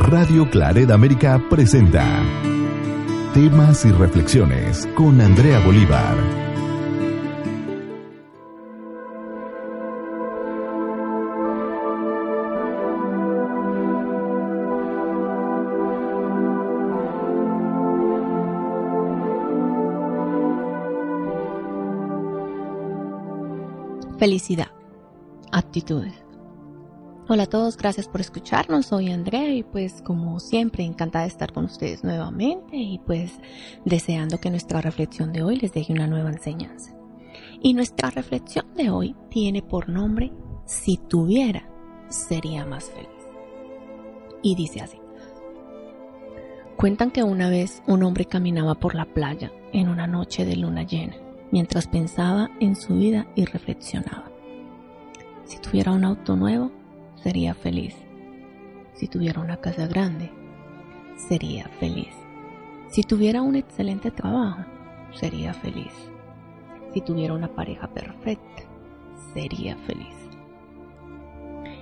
Radio Claret América presenta Temas y Reflexiones con Andrea Bolívar. Felicidad. Actitudes. Hola a todos, gracias por escucharnos. Soy Andrea y pues como siempre encantada de estar con ustedes nuevamente y pues deseando que nuestra reflexión de hoy les deje una nueva enseñanza. Y nuestra reflexión de hoy tiene por nombre Si tuviera, sería más feliz. Y dice así. Cuentan que una vez un hombre caminaba por la playa en una noche de luna llena, mientras pensaba en su vida y reflexionaba. Si tuviera un auto nuevo, sería feliz. Si tuviera una casa grande, sería feliz. Si tuviera un excelente trabajo, sería feliz. Si tuviera una pareja perfecta, sería feliz.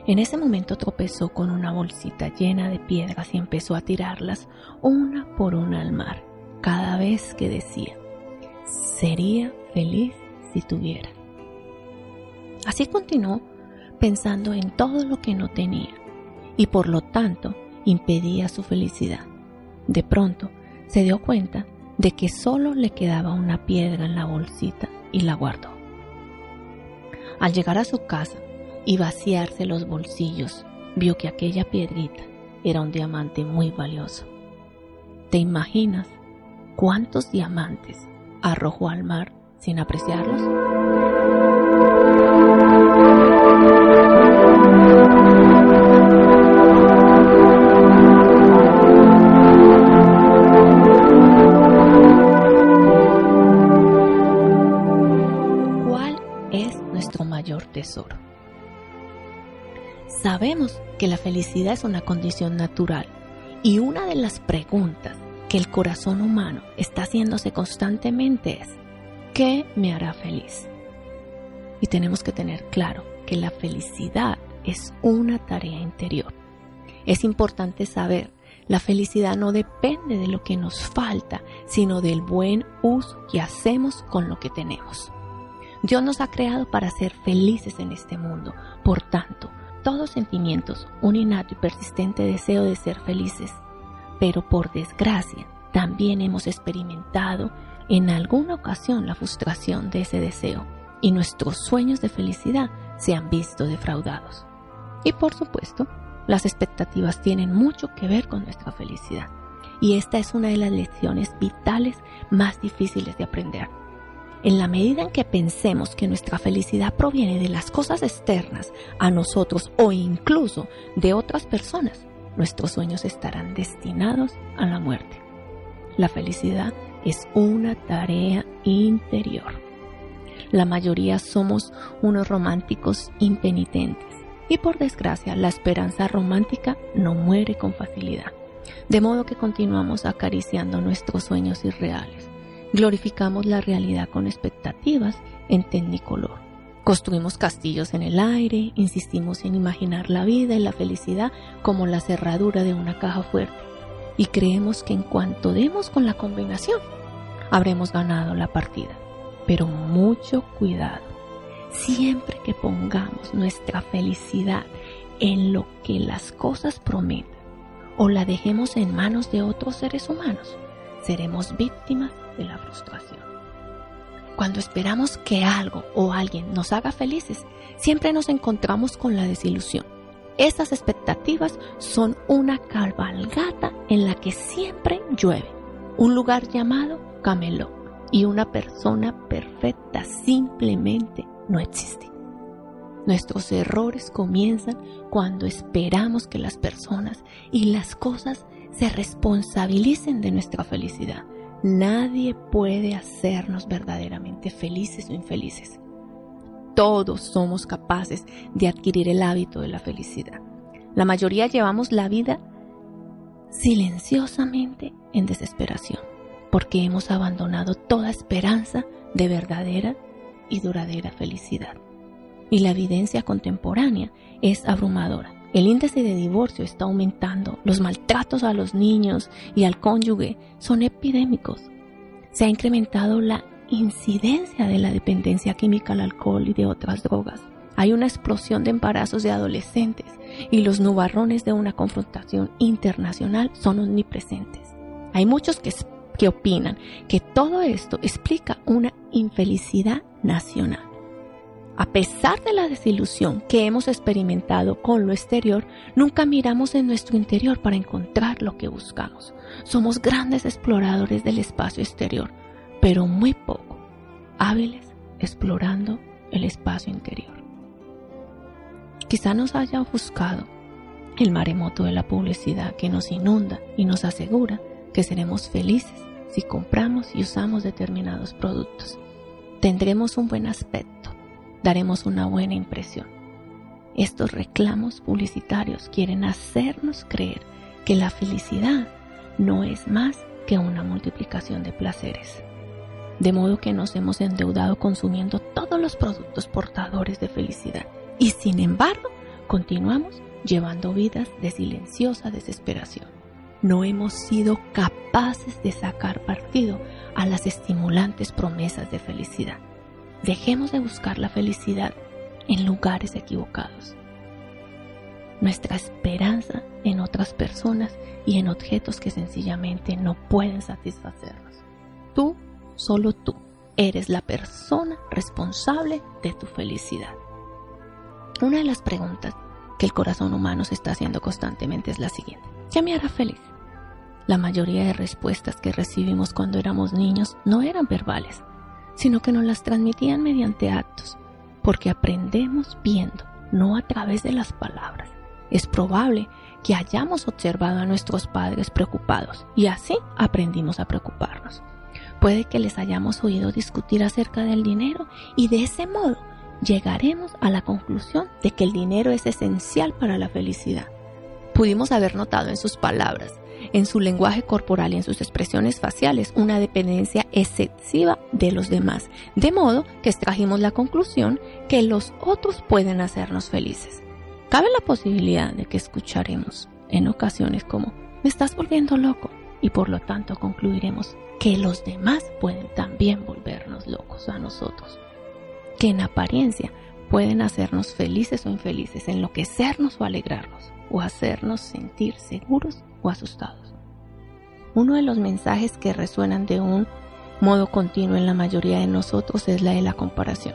En ese momento tropezó con una bolsita llena de piedras y empezó a tirarlas una por una al mar, cada vez que decía, sería feliz si tuviera. Así continuó pensando en todo lo que no tenía y por lo tanto impedía su felicidad. De pronto se dio cuenta de que solo le quedaba una piedra en la bolsita y la guardó. Al llegar a su casa y vaciarse los bolsillos, vio que aquella piedrita era un diamante muy valioso. ¿Te imaginas cuántos diamantes arrojó al mar sin apreciarlos? Tesoro. Sabemos que la felicidad es una condición natural y una de las preguntas que el corazón humano está haciéndose constantemente es, ¿qué me hará feliz? Y tenemos que tener claro que la felicidad es una tarea interior. Es importante saber, la felicidad no depende de lo que nos falta, sino del buen uso que hacemos con lo que tenemos. Dios nos ha creado para ser felices en este mundo. Por tanto, todos sentimientos, un innato y persistente deseo de ser felices. Pero por desgracia, también hemos experimentado en alguna ocasión la frustración de ese deseo y nuestros sueños de felicidad se han visto defraudados. Y por supuesto, las expectativas tienen mucho que ver con nuestra felicidad. Y esta es una de las lecciones vitales más difíciles de aprender en la medida en que pensemos que nuestra felicidad proviene de las cosas externas a nosotros o incluso de otras personas, nuestros sueños estarán destinados a la muerte. La felicidad es una tarea interior. La mayoría somos unos románticos impenitentes y por desgracia la esperanza romántica no muere con facilidad, de modo que continuamos acariciando nuestros sueños irreales glorificamos la realidad con expectativas en tecnicolor. Construimos castillos en el aire, insistimos en imaginar la vida y la felicidad como la cerradura de una caja fuerte y creemos que en cuanto demos con la combinación, habremos ganado la partida. Pero mucho cuidado. Siempre que pongamos nuestra felicidad en lo que las cosas prometen o la dejemos en manos de otros seres humanos, seremos víctimas de la frustración. Cuando esperamos que algo o alguien nos haga felices, siempre nos encontramos con la desilusión. Estas expectativas son una cabalgata en la que siempre llueve, un lugar llamado Camelot y una persona perfecta simplemente no existe. Nuestros errores comienzan cuando esperamos que las personas y las cosas se responsabilicen de nuestra felicidad. Nadie puede hacernos verdaderamente felices o infelices. Todos somos capaces de adquirir el hábito de la felicidad. La mayoría llevamos la vida silenciosamente en desesperación, porque hemos abandonado toda esperanza de verdadera y duradera felicidad. Y la evidencia contemporánea es abrumadora. El índice de divorcio está aumentando, los maltratos a los niños y al cónyuge son epidémicos. Se ha incrementado la incidencia de la dependencia química al alcohol y de otras drogas. Hay una explosión de embarazos de adolescentes y los nubarrones de una confrontación internacional son omnipresentes. Hay muchos que, que opinan que todo esto explica una infelicidad nacional. A pesar de la desilusión que hemos experimentado con lo exterior, nunca miramos en nuestro interior para encontrar lo que buscamos. Somos grandes exploradores del espacio exterior, pero muy poco hábiles explorando el espacio interior. Quizá nos haya ofuscado el maremoto de la publicidad que nos inunda y nos asegura que seremos felices si compramos y usamos determinados productos. Tendremos un buen aspecto, daremos una buena impresión. Estos reclamos publicitarios quieren hacernos creer que la felicidad no es más que una multiplicación de placeres. De modo que nos hemos endeudado consumiendo todos los productos portadores de felicidad y sin embargo continuamos llevando vidas de silenciosa desesperación. No hemos sido capaces de sacar partido a las estimulantes promesas de felicidad. Dejemos de buscar la felicidad en lugares equivocados. Nuestra esperanza en otras personas y en objetos que sencillamente no pueden satisfacernos. Tú, solo tú, eres la persona responsable de tu felicidad. Una de las preguntas que el corazón humano se está haciendo constantemente es la siguiente. ¿Qué me hará feliz? La mayoría de respuestas que recibimos cuando éramos niños no eran verbales, sino que nos las transmitían mediante actos, porque aprendemos viendo, no a través de las palabras. Es probable que hayamos observado a nuestros padres preocupados y así aprendimos a preocuparnos. Puede que les hayamos oído discutir acerca del dinero y de ese modo llegaremos a la conclusión de que el dinero es esencial para la felicidad. Pudimos haber notado en sus palabras en su lenguaje corporal y en sus expresiones faciales una dependencia excesiva de los demás, de modo que extrajimos la conclusión que los otros pueden hacernos felices. Cabe la posibilidad de que escucharemos en ocasiones como me estás volviendo loco y por lo tanto concluiremos que los demás pueden también volvernos locos a nosotros, que en apariencia pueden hacernos felices o infelices, enloquecernos o alegrarnos, o hacernos sentir seguros o asustados. Uno de los mensajes que resuenan de un modo continuo en la mayoría de nosotros es la de la comparación.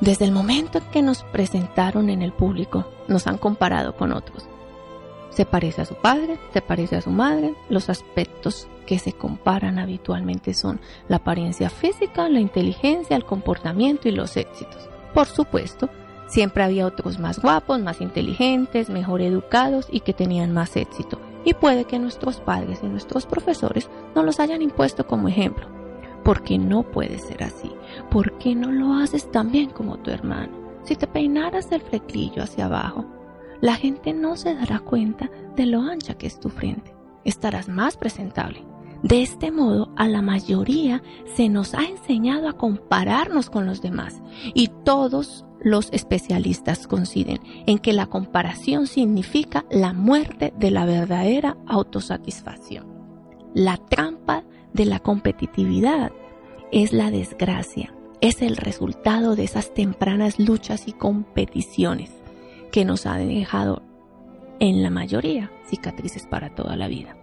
Desde el momento en que nos presentaron en el público, nos han comparado con otros. Se parece a su padre, se parece a su madre. Los aspectos que se comparan habitualmente son la apariencia física, la inteligencia, el comportamiento y los éxitos. Por supuesto, siempre había otros más guapos, más inteligentes, mejor educados y que tenían más éxito y puede que nuestros padres y nuestros profesores no los hayan impuesto como ejemplo. Porque no puede ser así. ¿Por qué no lo haces tan bien como tu hermano? Si te peinaras el flequillo hacia abajo, la gente no se dará cuenta de lo ancha que es tu frente. Estarás más presentable. De este modo, a la mayoría se nos ha enseñado a compararnos con los demás y todos los especialistas coinciden en que la comparación significa la muerte de la verdadera autosatisfacción. La trampa de la competitividad es la desgracia, es el resultado de esas tempranas luchas y competiciones que nos han dejado en la mayoría cicatrices para toda la vida.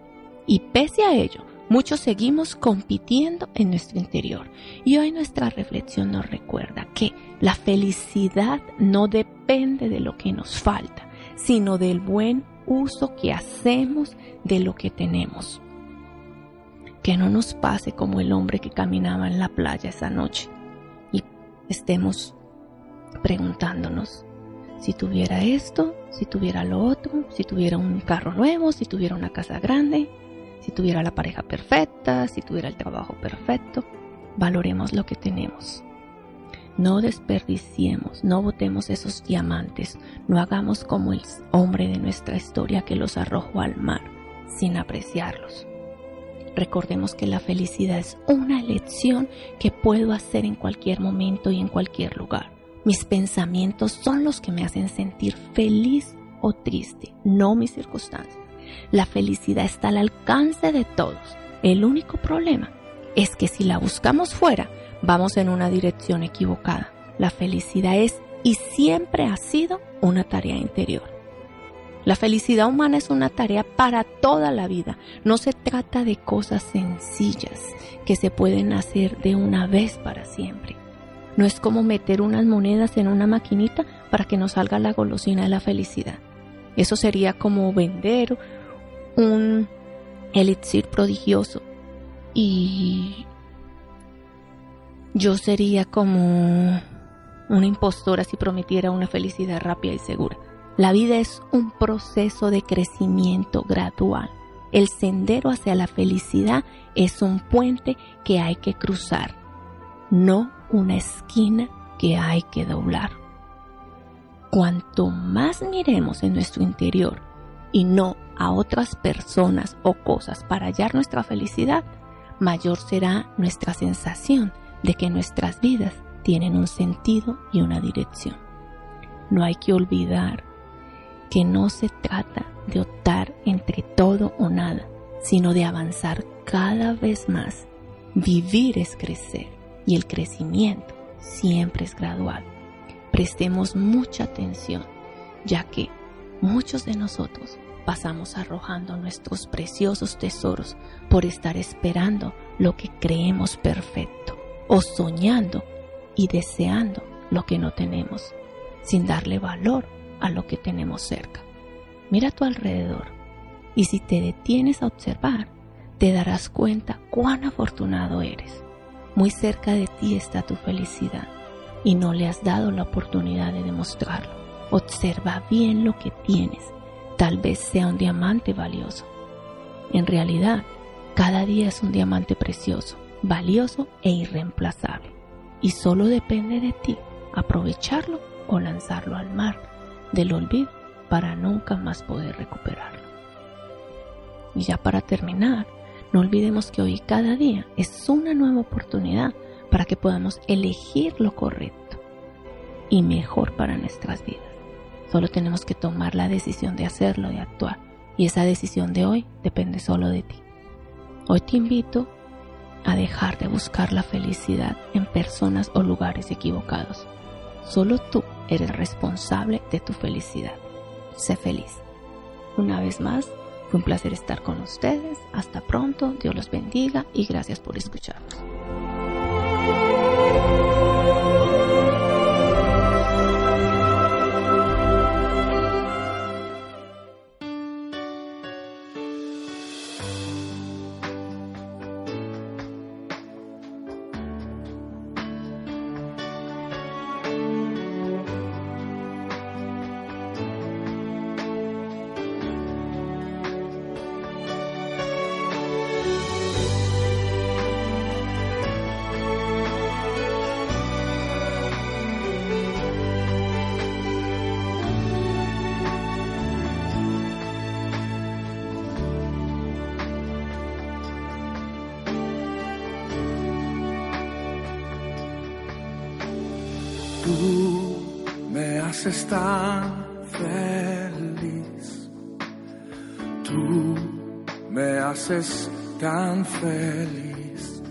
Y pese a ello, Muchos seguimos compitiendo en nuestro interior y hoy nuestra reflexión nos recuerda que la felicidad no depende de lo que nos falta, sino del buen uso que hacemos de lo que tenemos. Que no nos pase como el hombre que caminaba en la playa esa noche y estemos preguntándonos si tuviera esto, si tuviera lo otro, si tuviera un carro nuevo, si tuviera una casa grande, si tuviera la pareja perfecta, si tuviera el trabajo perfecto. Valoremos lo que tenemos. No desperdiciemos, no botemos esos diamantes, no hagamos como el hombre de nuestra historia que los arrojó al mar sin apreciarlos. Recordemos que la felicidad es una elección que puedo hacer en cualquier momento y en cualquier lugar. Mis pensamientos son los que me hacen sentir feliz o triste, no mis circunstancias. La felicidad está al alcance de todos. El único problema es que si la buscamos fuera, vamos en una dirección equivocada. La felicidad es y siempre ha sido una tarea interior. La felicidad humana es una tarea para toda la vida. No se trata de cosas sencillas que se pueden hacer de una vez para siempre. No es como meter unas monedas en una maquinita para que nos salga la golosina de la felicidad. Eso sería como vender un elixir prodigioso y yo sería como una impostora si prometiera una felicidad rápida y segura. La vida es un proceso de crecimiento gradual. El sendero hacia la felicidad es un puente que hay que cruzar, no una esquina que hay que doblar. Cuanto más miremos en nuestro interior y no a otras personas o cosas para hallar nuestra felicidad, mayor será nuestra sensación de que nuestras vidas tienen un sentido y una dirección. No hay que olvidar que no se trata de optar entre todo o nada, sino de avanzar cada vez más. Vivir es crecer y el crecimiento siempre es gradual. Prestemos mucha atención, ya que muchos de nosotros pasamos arrojando nuestros preciosos tesoros por estar esperando lo que creemos perfecto o soñando y deseando lo que no tenemos, sin darle valor a lo que tenemos cerca. Mira a tu alrededor y si te detienes a observar, te darás cuenta cuán afortunado eres. Muy cerca de ti está tu felicidad y no le has dado la oportunidad de demostrarlo. Observa bien lo que tienes. Tal vez sea un diamante valioso. En realidad, cada día es un diamante precioso, valioso e irreemplazable. Y solo depende de ti aprovecharlo o lanzarlo al mar del olvido para nunca más poder recuperarlo. Y ya para terminar, no olvidemos que hoy cada día es una nueva oportunidad para que podamos elegir lo correcto y mejor para nuestras vidas. Solo tenemos que tomar la decisión de hacerlo, de actuar. Y esa decisión de hoy depende solo de ti. Hoy te invito a dejar de buscar la felicidad en personas o lugares equivocados Solo tú eres responsable de tu felicidad. Sé feliz. Una vez más, fue un placer estar con ustedes. Hasta pronto. Dios los bendiga y gracias por escucharnos. Tú me haces tan feliz. Tú me haces tan feliz.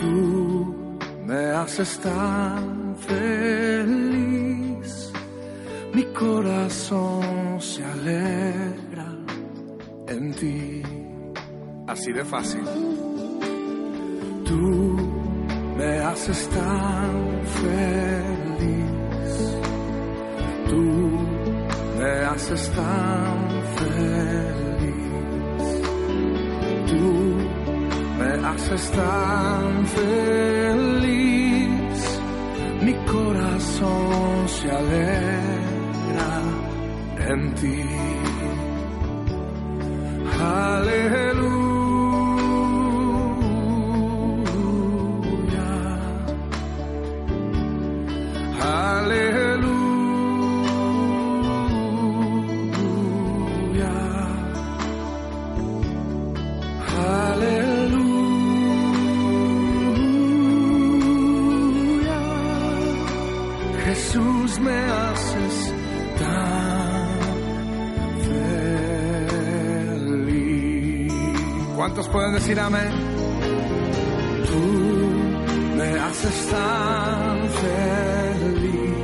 Tú me haces tan feliz. Mi corazón se alegra en ti. Así de fácil. Tú haces tan feliz. Tú me haces tan feliz. Tú me haces tan feliz. Mi corazón se alegra en ti. Aleluya. Tú me haces tan feliz.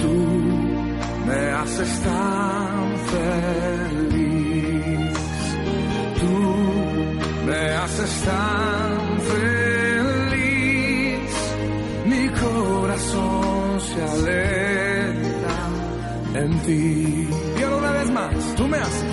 Tú me haces tan feliz. Tú me haces tan feliz. Mi corazón se alegra en ti. Y una vez más, tú me haces.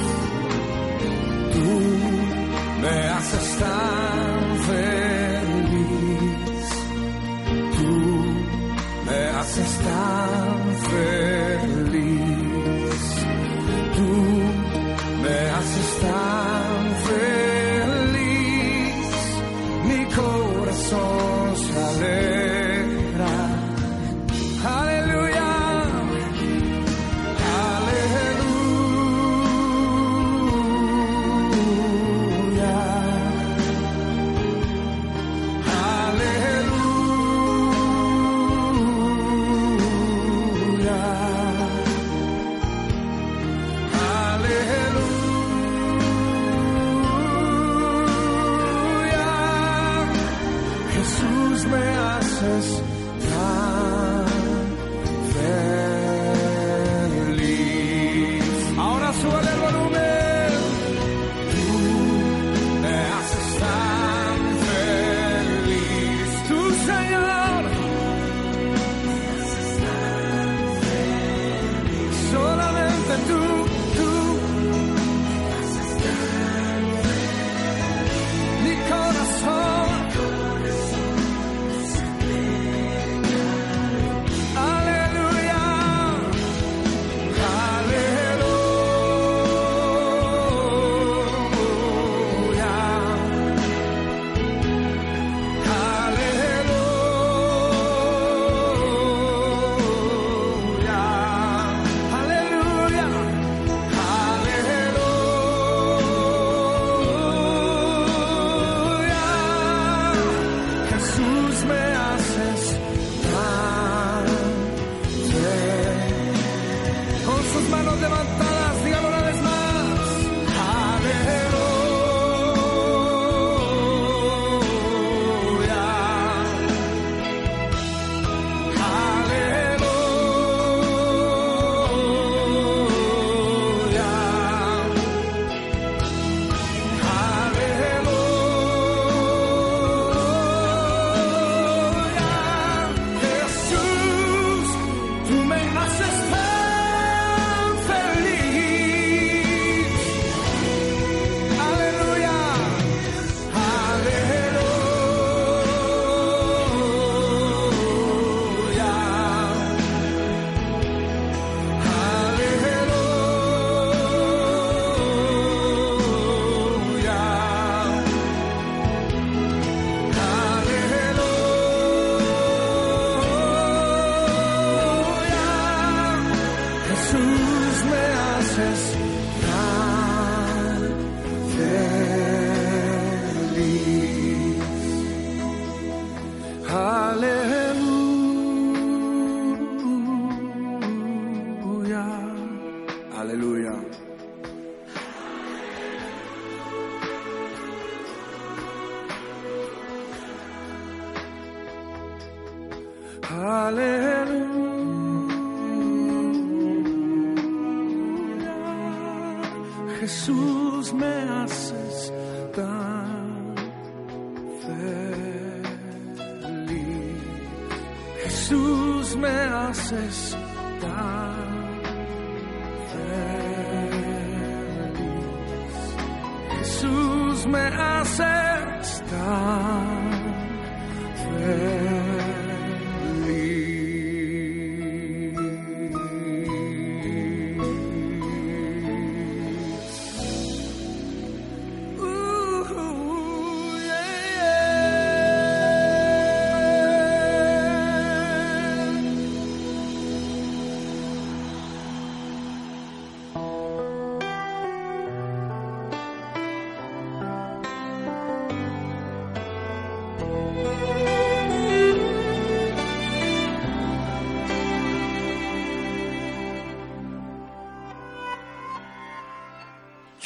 Hallelujah.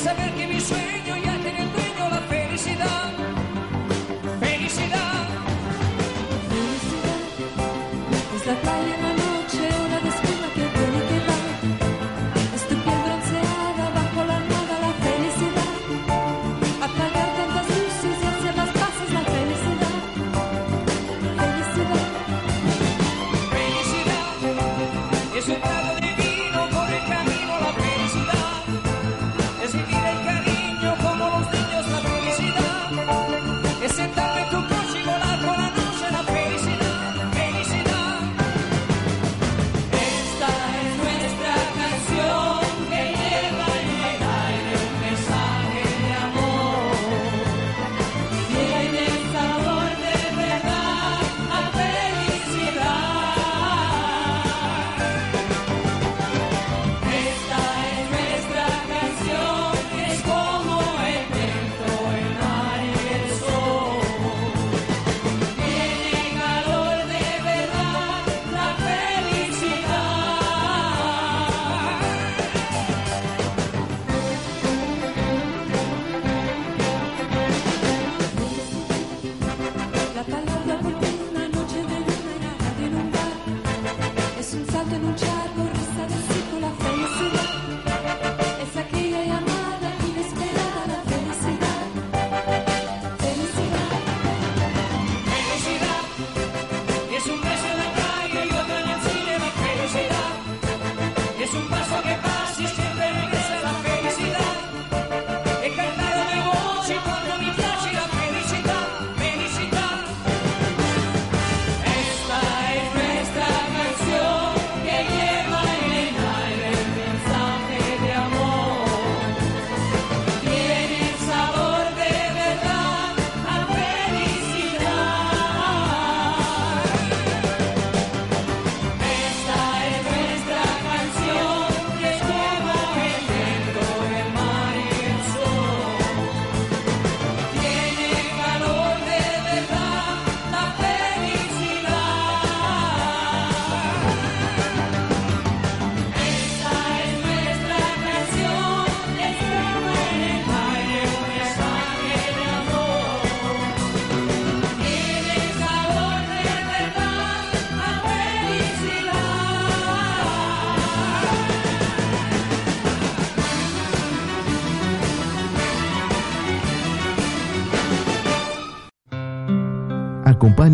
saber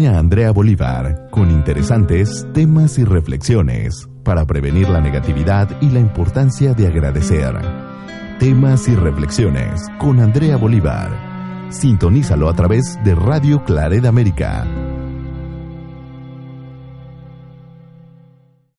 A Andrea Bolívar con interesantes temas y reflexiones para prevenir la negatividad y la importancia de agradecer. Temas y reflexiones con Andrea Bolívar. Sintonízalo a través de Radio Claret América